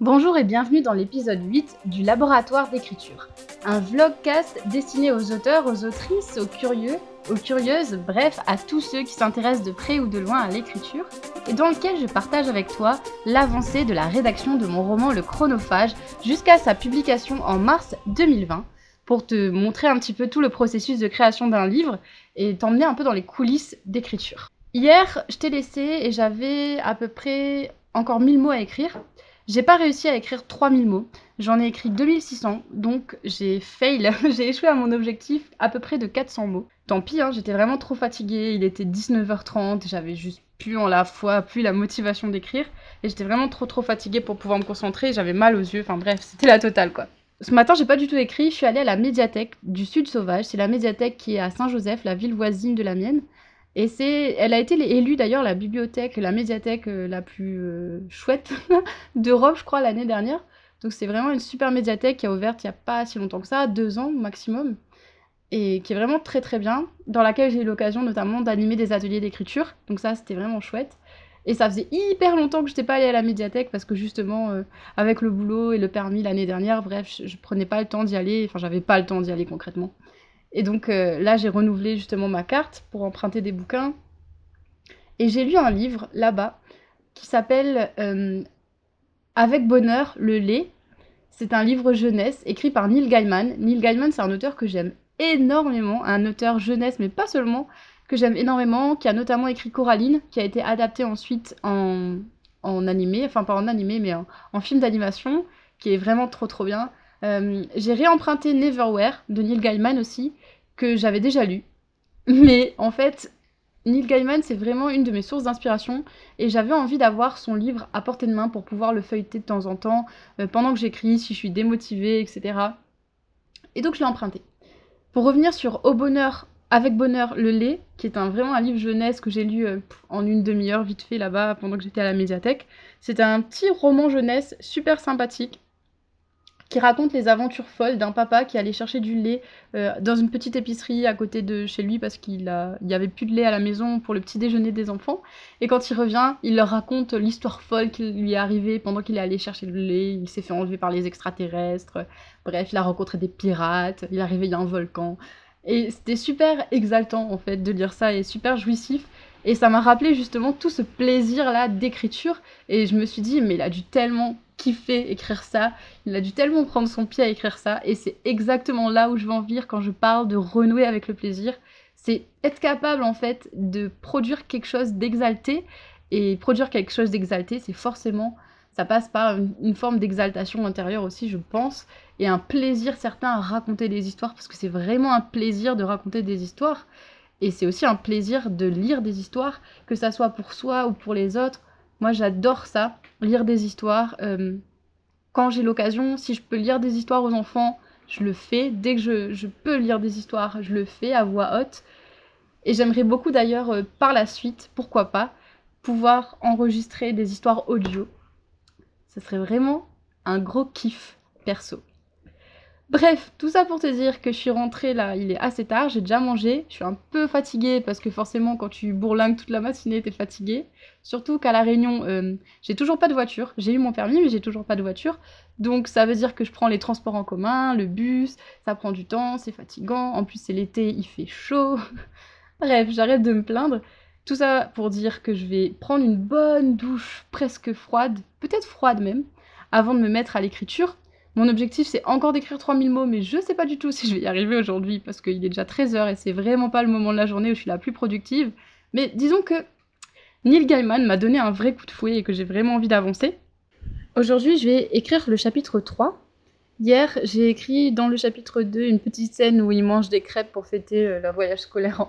Bonjour et bienvenue dans l'épisode 8 du Laboratoire d'écriture, un vlogcast destiné aux auteurs, aux autrices, aux curieux, aux curieuses, bref, à tous ceux qui s'intéressent de près ou de loin à l'écriture, et dans lequel je partage avec toi l'avancée de la rédaction de mon roman Le Chronophage jusqu'à sa publication en mars 2020, pour te montrer un petit peu tout le processus de création d'un livre et t'emmener un peu dans les coulisses d'écriture. Hier, je t'ai laissé et j'avais à peu près encore 1000 mots à écrire. J'ai pas réussi à écrire 3000 mots. J'en ai écrit 2600, donc j'ai fail. j'ai échoué à mon objectif à peu près de 400 mots. Tant pis, hein, j'étais vraiment trop fatiguée. Il était 19h30, j'avais juste plus en la foi, plus la motivation d'écrire. Et j'étais vraiment trop trop fatiguée pour pouvoir me concentrer. J'avais mal aux yeux. Enfin bref, c'était la totale quoi. Ce matin, j'ai pas du tout écrit. Je suis allée à la médiathèque du Sud Sauvage. C'est la médiathèque qui est à Saint-Joseph, la ville voisine de la mienne. Et c'est, elle a été élue d'ailleurs la bibliothèque, la médiathèque euh, la plus euh, chouette d'Europe, je crois, l'année dernière. Donc c'est vraiment une super médiathèque qui a ouvert il n'y a pas si longtemps que ça, deux ans maximum, et qui est vraiment très très bien, dans laquelle j'ai eu l'occasion notamment d'animer des ateliers d'écriture. Donc ça, c'était vraiment chouette. Et ça faisait hyper longtemps que je n'étais pas allée à la médiathèque parce que justement, euh, avec le boulot et le permis l'année dernière, bref, je, je prenais pas le temps d'y aller. Enfin, j'avais pas le temps d'y aller concrètement. Et donc euh, là, j'ai renouvelé justement ma carte pour emprunter des bouquins. Et j'ai lu un livre là-bas qui s'appelle euh, Avec bonheur, le lait. C'est un livre jeunesse écrit par Neil Gaiman. Neil Gaiman, c'est un auteur que j'aime énormément, un auteur jeunesse, mais pas seulement, que j'aime énormément, qui a notamment écrit Coraline, qui a été adapté ensuite en, en animé, enfin pas en animé, mais en, en film d'animation, qui est vraiment trop trop bien. Euh, j'ai réemprunté Neverwhere de Neil Gaiman aussi, que j'avais déjà lu. Mais en fait, Neil Gaiman, c'est vraiment une de mes sources d'inspiration et j'avais envie d'avoir son livre à portée de main pour pouvoir le feuilleter de temps en temps, euh, pendant que j'écris, si je suis démotivée, etc. Et donc je l'ai emprunté. Pour revenir sur Au bonheur, avec bonheur, le lait, qui est un, vraiment un livre jeunesse que j'ai lu euh, en une demi-heure vite fait là-bas pendant que j'étais à la médiathèque. C'est un petit roman jeunesse super sympathique qui raconte les aventures folles d'un papa qui allait chercher du lait euh, dans une petite épicerie à côté de chez lui parce qu'il a... il y avait plus de lait à la maison pour le petit déjeuner des enfants. Et quand il revient, il leur raconte l'histoire folle qui lui est arrivée pendant qu'il est allé chercher le lait. Il s'est fait enlever par les extraterrestres. Bref, il a rencontré des pirates. Il est arrivé il y a un volcan. Et c'était super exaltant en fait de lire ça et super jouissif. Et ça m'a rappelé justement tout ce plaisir-là d'écriture. Et je me suis dit, mais il a dû tellement kiffer écrire ça. Il a dû tellement prendre son pied à écrire ça. Et c'est exactement là où je veux en venir quand je parle de renouer avec le plaisir. C'est être capable en fait de produire quelque chose d'exalté. Et produire quelque chose d'exalté, c'est forcément, ça passe par une, une forme d'exaltation intérieure aussi, je pense. Et un plaisir certain à raconter des histoires. Parce que c'est vraiment un plaisir de raconter des histoires. Et c'est aussi un plaisir de lire des histoires, que ça soit pour soi ou pour les autres. Moi, j'adore ça, lire des histoires. Euh, quand j'ai l'occasion, si je peux lire des histoires aux enfants, je le fais. Dès que je, peux lire des histoires, je le fais à voix haute. Et j'aimerais beaucoup d'ailleurs, euh, par la suite, pourquoi pas, pouvoir enregistrer des histoires audio. Ce serait vraiment un gros kiff perso. Bref, tout ça pour te dire que je suis rentrée là, il est assez tard, j'ai déjà mangé, je suis un peu fatiguée parce que forcément quand tu bourlingues toute la matinée, t'es fatiguée. Surtout qu'à la Réunion, euh, j'ai toujours pas de voiture. J'ai eu mon permis mais j'ai toujours pas de voiture. Donc ça veut dire que je prends les transports en commun, le bus, ça prend du temps, c'est fatigant. En plus c'est l'été, il fait chaud. Bref, j'arrête de me plaindre. Tout ça pour dire que je vais prendre une bonne douche presque froide, peut-être froide même, avant de me mettre à l'écriture mon objectif, c'est encore d'écrire 3000 mots, mais je sais pas du tout si je vais y arriver aujourd'hui parce qu'il est déjà 13h et c'est vraiment pas le moment de la journée où je suis la plus productive. Mais disons que Neil Gaiman m'a donné un vrai coup de fouet et que j'ai vraiment envie d'avancer. Aujourd'hui, je vais écrire le chapitre 3. Hier, j'ai écrit dans le chapitre 2 une petite scène où il mange des crêpes pour fêter euh, leur voyage scolaire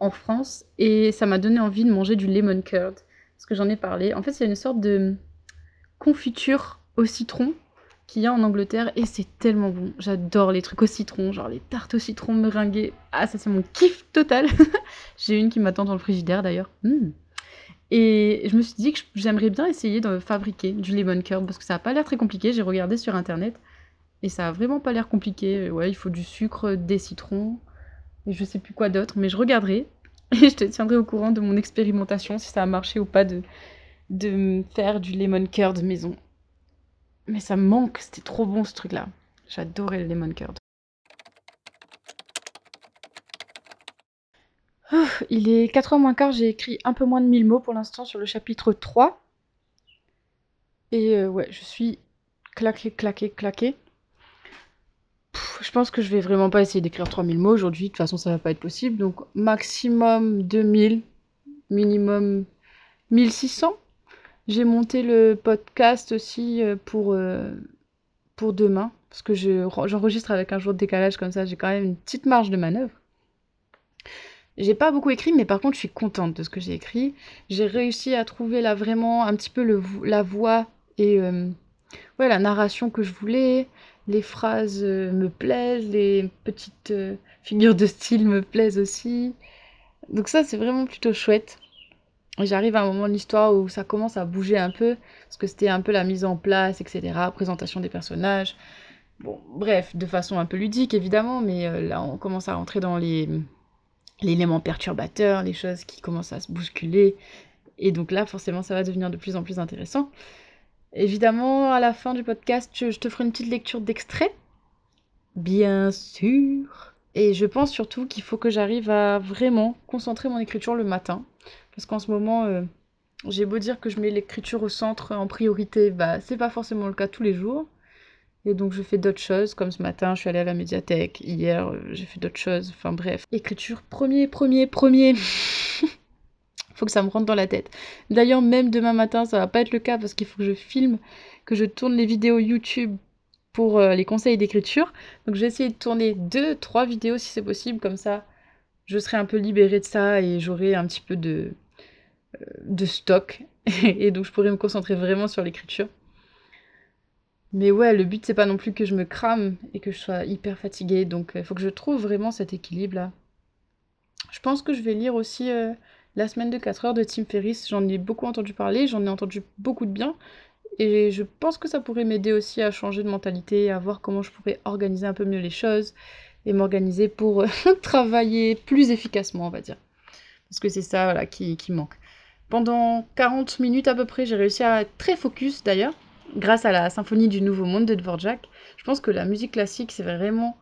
en France et ça m'a donné envie de manger du lemon curd parce que j'en ai parlé. En fait, c'est une sorte de confiture au citron qu'il y a en Angleterre et c'est tellement bon. J'adore les trucs au citron, genre les tartes au citron meringuées. Ah, ça c'est mon kiff total. J'ai une qui m'attend dans le frigidaire d'ailleurs. Mmh. Et je me suis dit que j'aimerais bien essayer de fabriquer du lemon curd parce que ça a pas l'air très compliqué. J'ai regardé sur internet et ça a vraiment pas l'air compliqué. Ouais, il faut du sucre, des citrons et je sais plus quoi d'autre, mais je regarderai et je te tiendrai au courant de mon expérimentation si ça a marché ou pas de, de faire du lemon curd maison. Mais ça me manque, c'était trop bon ce truc-là. J'adorais le lemon curd. Il est 4h moins quart, j'ai écrit un peu moins de 1000 mots pour l'instant sur le chapitre 3. Et euh, ouais, je suis claqué, claqué, claqué. je pense que je vais vraiment pas essayer d'écrire 3000 mots aujourd'hui, de toute façon ça va pas être possible. Donc maximum 2000, minimum 1600. J'ai monté le podcast aussi euh, pour, euh, pour demain, parce que j'enregistre avec un jour de décalage comme ça, j'ai quand même une petite marge de manœuvre. J'ai pas beaucoup écrit, mais par contre, je suis contente de ce que j'ai écrit. J'ai réussi à trouver là vraiment un petit peu le, la voix et euh, ouais, la narration que je voulais. Les phrases me plaisent, les petites figures de style me plaisent aussi. Donc ça, c'est vraiment plutôt chouette. J'arrive à un moment de l'histoire où ça commence à bouger un peu, parce que c'était un peu la mise en place, etc., présentation des personnages. Bon, bref, de façon un peu ludique évidemment, mais euh, là on commence à rentrer dans les l'élément perturbateur, les choses qui commencent à se bousculer, et donc là forcément ça va devenir de plus en plus intéressant. Évidemment, à la fin du podcast, je te ferai une petite lecture d'extrait, bien sûr. Et je pense surtout qu'il faut que j'arrive à vraiment concentrer mon écriture le matin. Parce qu'en ce moment, euh, j'ai beau dire que je mets l'écriture au centre en priorité, bah c'est pas forcément le cas tous les jours. Et donc je fais d'autres choses, comme ce matin, je suis allée à la médiathèque, hier, euh, j'ai fait d'autres choses, enfin bref. Écriture premier, premier, premier. faut que ça me rentre dans la tête. D'ailleurs, même demain matin, ça va pas être le cas parce qu'il faut que je filme, que je tourne les vidéos YouTube pour euh, les conseils d'écriture. Donc je vais essayer de tourner deux, trois vidéos si c'est possible, comme ça je serai un peu libérée de ça et j'aurai un petit peu de, de stock. et donc je pourrai me concentrer vraiment sur l'écriture. Mais ouais, le but c'est pas non plus que je me crame et que je sois hyper fatiguée, donc il euh, faut que je trouve vraiment cet équilibre là. Je pense que je vais lire aussi La semaine de 4 heures de Tim Ferriss, j'en ai beaucoup entendu parler, j'en ai entendu beaucoup de bien, et je pense que ça pourrait m'aider aussi à changer de mentalité, à voir comment je pourrais organiser un peu mieux les choses et m'organiser pour euh, travailler plus efficacement, on va dire. Parce que c'est ça voilà, qui, manque. Pendant 40 minutes à peu près, j'ai réussi à être très focus d'ailleurs, grâce à la symphonie du Nouveau Monde de Dvorak. Je pense que la musique classique, c'est vraiment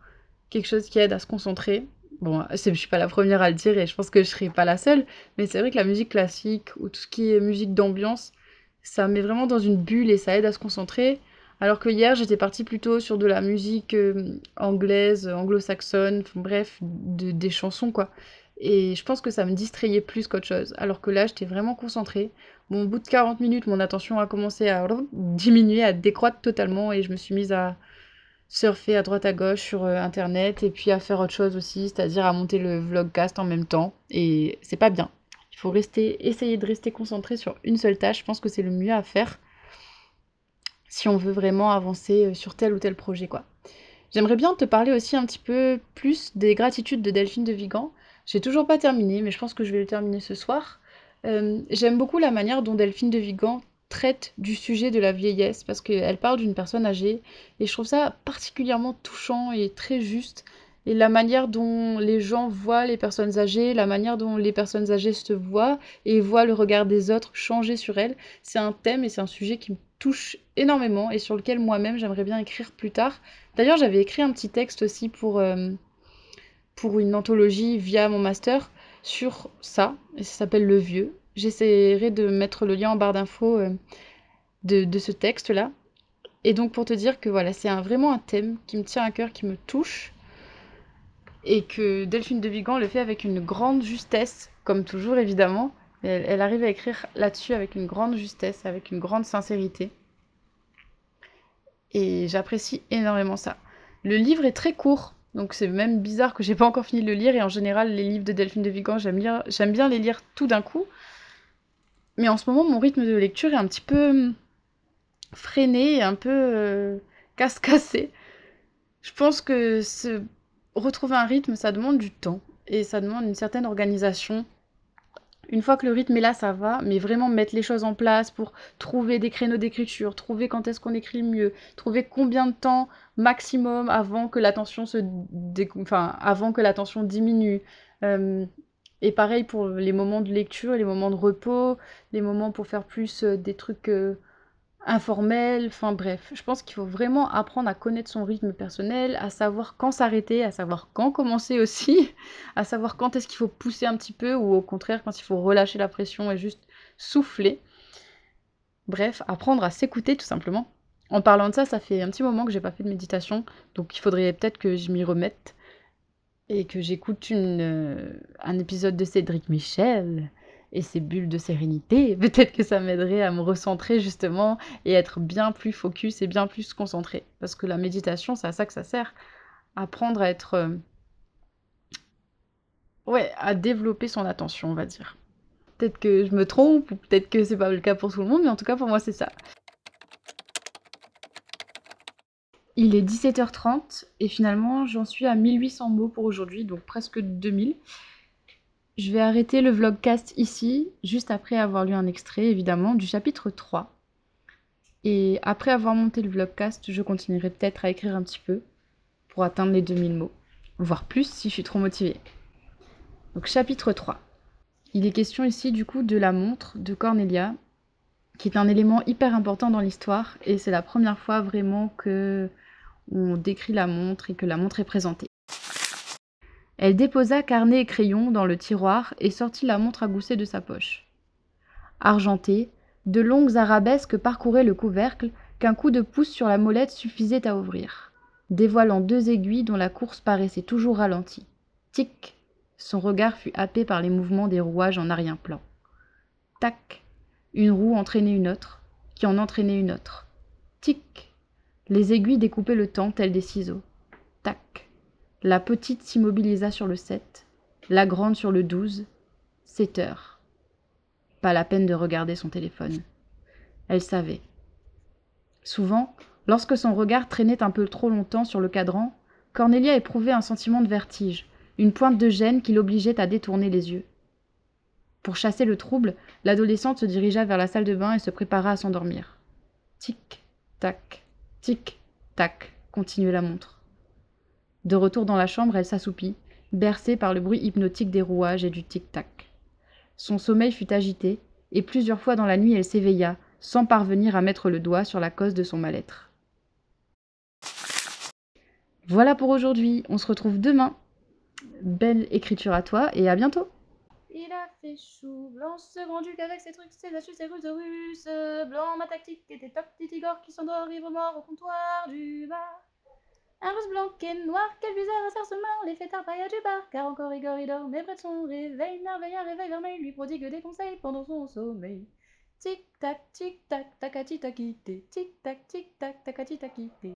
quelque chose qui aide à se concentrer. Bon, je suis pas la première à le dire et je pense que je serai pas la seule, mais c'est vrai que la musique classique ou tout ce qui est musique d'ambiance, ça met vraiment dans une bulle et ça aide à se concentrer. Alors que hier, j'étais partie plutôt sur de la musique euh, anglaise, anglo-saxonne, bref, des chansons quoi. Et je pense que ça me distrayait plus qu'autre chose. Alors que là, j'étais vraiment concentrée. Bon, au bout de 40 minutes, mon attention a commencé à diminuer, à décroître totalement et je me suis mise à surfer à droite à gauche sur euh, internet et puis à faire autre chose aussi, c'est-à-dire à monter le vlogcast en même temps. Et c'est pas bien. Il faut rester, essayer de rester concentré sur une seule tâche. Je pense que c'est le mieux à faire si on veut vraiment avancer euh, sur tel ou tel projet, quoi. J'aimerais bien te parler aussi un petit peu plus des gratitudes de Delphine de Vigan. J'ai toujours pas terminé, mais je pense que je vais le terminer ce soir. Euh, j'aime beaucoup la manière dont Delphine de Vigan traite du sujet de la vieillesse parce qu'elle parle d'une personne âgée et je trouve ça particulièrement touchant et très juste et la manière dont les gens voient les personnes âgées, la manière dont les personnes âgées se voient et voient le regard des autres changer sur elles, c'est un thème et c'est un sujet qui me touche énormément et sur lequel moi-même j'aimerais bien écrire plus tard. D'ailleurs, j'avais écrit un petit texte aussi pour, euh, pour une anthologie via mon master sur ça, et ça s'appelle Le Vieux. J'essaierai de mettre le lien en barre d'infos euh, de, de, ce texte-là. Et donc pour te dire que voilà, c'est vraiment un thème qui me tient à cœur, qui me touche, et que Delphine de Vigan le fait avec une grande justesse, comme toujours évidemment. Elle, arrive à écrire là-dessus avec une grande justesse, avec une grande sincérité. Et j'apprécie énormément ça. Le livre est très court, donc c'est même bizarre que j'ai pas encore fini de le lire. Et en général, les livres de Delphine de Vigan, j'aime bien les lire tout d'un coup. Mais en ce moment, mon rythme de lecture est un petit peu hum, freiné, un peu euh, casse-cassé. Je pense que ce retrouver un rythme, ça demande du temps et ça demande une certaine organisation. Une fois que le rythme est là, ça va, mais vraiment mettre les choses en place pour trouver des créneaux d'écriture, trouver quand est-ce qu'on écrit mieux, trouver combien de temps maximum avant que l'attention se enfin, avant que l'attention diminue. Et pareil pour les moments de lecture, les moments de repos, les moments pour faire plus euh, des trucs euh, informel, enfin bref, je pense qu'il faut vraiment apprendre à connaître son rythme personnel, à savoir quand s'arrêter, à savoir quand commencer aussi, à savoir quand est-ce qu'il faut pousser un petit peu ou au contraire quand il faut relâcher la pression et juste souffler. Bref, apprendre à s'écouter tout simplement. En parlant de ça, ça fait un petit moment que j'ai pas fait de méditation, donc il faudrait peut-être que je m'y remette et que j'écoute euh, un épisode de Cédric Michel et ses bulles de sérénité. Peut-être que ça m'aiderait à me recentrer justement et être bien plus focus et bien plus concentré. Parce que la méditation, c'est à ça que ça sert. Apprendre à être... Euh, ouais, à développer son attention, on va dire. Peut-être que je me trompe, ou peut-être que c'est pas le cas pour tout le monde, mais en tout cas pour moi c'est ça. Il est 17h30 et finalement j'en suis à 1800 mots pour aujourd'hui, donc presque 2000. Je vais arrêter le vlogcast ici, juste après avoir lu un extrait évidemment du chapitre 3. Et après avoir monté le vlogcast, je continuerai peut-être à écrire un petit peu pour atteindre les 2000 mots, voire plus si je suis trop motivée. Donc chapitre 3. Il est question ici du coup de la montre de Cornelia, qui est un élément hyper important dans l'histoire, et c'est la première fois vraiment que on décrit la montre et que la montre est présentée. Elle déposa carnet et crayon dans le tiroir et sortit la montre à gousset de sa poche. Argentée, de longues arabesques parcouraient le couvercle qu'un coup de pouce sur la molette suffisait à ouvrir, dévoilant deux aiguilles dont la course paraissait toujours ralentie. Tic son regard fut happé par les mouvements des rouages en arrière-plan. Tac Une roue entraînait une autre, qui en entraînait une autre. Tic Les aiguilles découpaient le temps tels des ciseaux. La petite s'immobilisa sur le 7, la grande sur le 12. Sept heures. Pas la peine de regarder son téléphone. Elle savait. Souvent, lorsque son regard traînait un peu trop longtemps sur le cadran, Cornelia éprouvait un sentiment de vertige, une pointe de gêne qui l'obligeait à détourner les yeux. Pour chasser le trouble, l'adolescente se dirigea vers la salle de bain et se prépara à s'endormir. Tic, tac, tic, tac, continuait la montre. De retour dans la chambre, elle s'assoupit, bercée par le bruit hypnotique des rouages et du tic-tac. Son sommeil fut agité, et plusieurs fois dans la nuit elle s'éveilla, sans parvenir à mettre le doigt sur la cause de son mal-être. Voilà pour aujourd'hui, on se retrouve demain Belle écriture à toi et à bientôt. Il a fait chou blanc, ce grand duc avec ses trucs, ses astuces, ses russes. Blanc, ma tactique était top, qui s'endort, mort au comptoir du bar. Un russe blanc et noir, quel bizarre assercement, les fêtards paillent du bar, car encore Igor il dort, mais près de son réveil, merveille, un réveil vermeil, lui prodigue des conseils pendant son sommeil. Tic tac, tic tac, tacati taquité, tic tac, tic tac, tacati taquité.